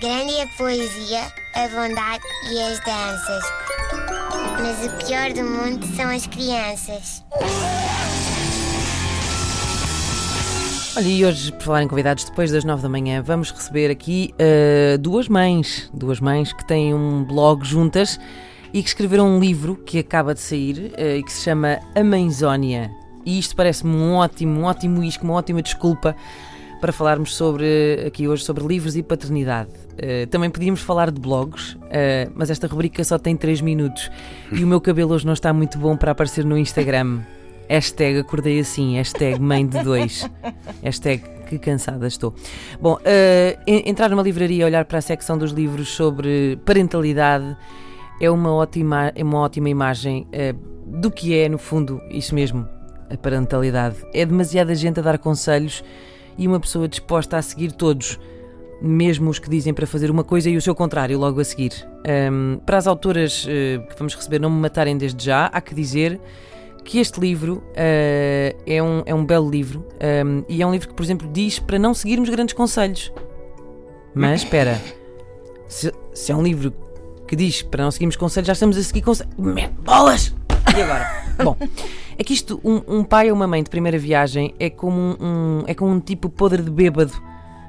Grande é a poesia, a bondade e as danças. Mas o pior do mundo são as crianças. Olha, e hoje, por falar em convidados, depois das nove da manhã, vamos receber aqui uh, duas mães. Duas mães que têm um blog juntas e que escreveram um livro que acaba de sair uh, e que se chama A Mãezónia. E isto parece-me um ótimo, um ótimo isco, uma ótima desculpa para falarmos sobre aqui hoje sobre livros e paternidade. Uh, também podíamos falar de blogs, uh, mas esta rubrica só tem 3 minutos e o meu cabelo hoje não está muito bom para aparecer no Instagram. Hashtag acordei assim, hashtag mãe de dois, hashtag que cansada estou. Bom, uh, entrar numa livraria e olhar para a secção dos livros sobre parentalidade é uma ótima, é uma ótima imagem do que é, no fundo, isso mesmo, a parentalidade. É demasiada gente a dar conselhos e uma pessoa disposta a seguir todos, mesmo os que dizem para fazer uma coisa e o seu contrário logo a seguir. Um, para as autoras uh, que vamos receber não me matarem desde já, há que dizer que este livro uh, é, um, é um belo livro um, e é um livro que, por exemplo, diz para não seguirmos grandes conselhos. Mas espera, se, se é um livro que diz para não seguirmos conselhos, já estamos a seguir conselhos. Bolas! E agora? Bom, é que isto, um, um, pai ou uma mãe de primeira viagem é como um, um, é como um tipo podre de bêbado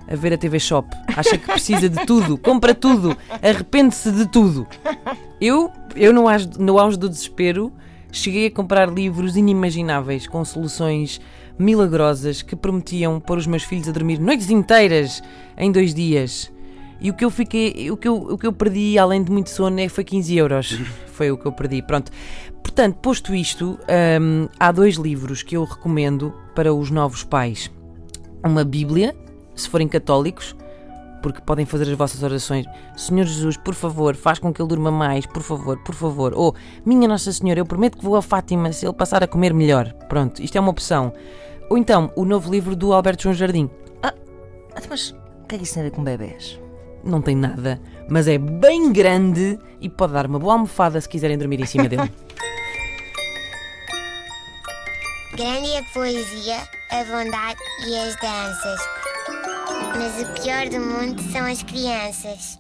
a ver a TV Shop. Acha que precisa de tudo, compra tudo, arrepende-se de tudo. Eu, eu no, auge, no auge do desespero, cheguei a comprar livros inimagináveis com soluções milagrosas que prometiam pôr os meus filhos a dormir noites inteiras em dois dias. E o que eu fiquei, o que eu, o que eu perdi, além de muito sono, é, foi 15 euros. Foi o que eu perdi. Pronto. Portanto, posto isto, hum, há dois livros que eu recomendo para os novos pais: uma Bíblia, se forem católicos, porque podem fazer as vossas orações. Senhor Jesus, por favor, faz com que ele durma mais, por favor, por favor. Ou, minha Nossa Senhora, eu prometo que vou a Fátima se ele passar a comer melhor. Pronto, isto é uma opção. Ou então, o novo livro do Alberto João Jardim. Ah, mas o que é que isso tem a ver com bebés? Não tem nada, mas é bem grande e pode dar uma boa almofada se quiserem dormir em cima dele. Grande é a poesia, a bondade e as danças. Mas o pior do mundo são as crianças.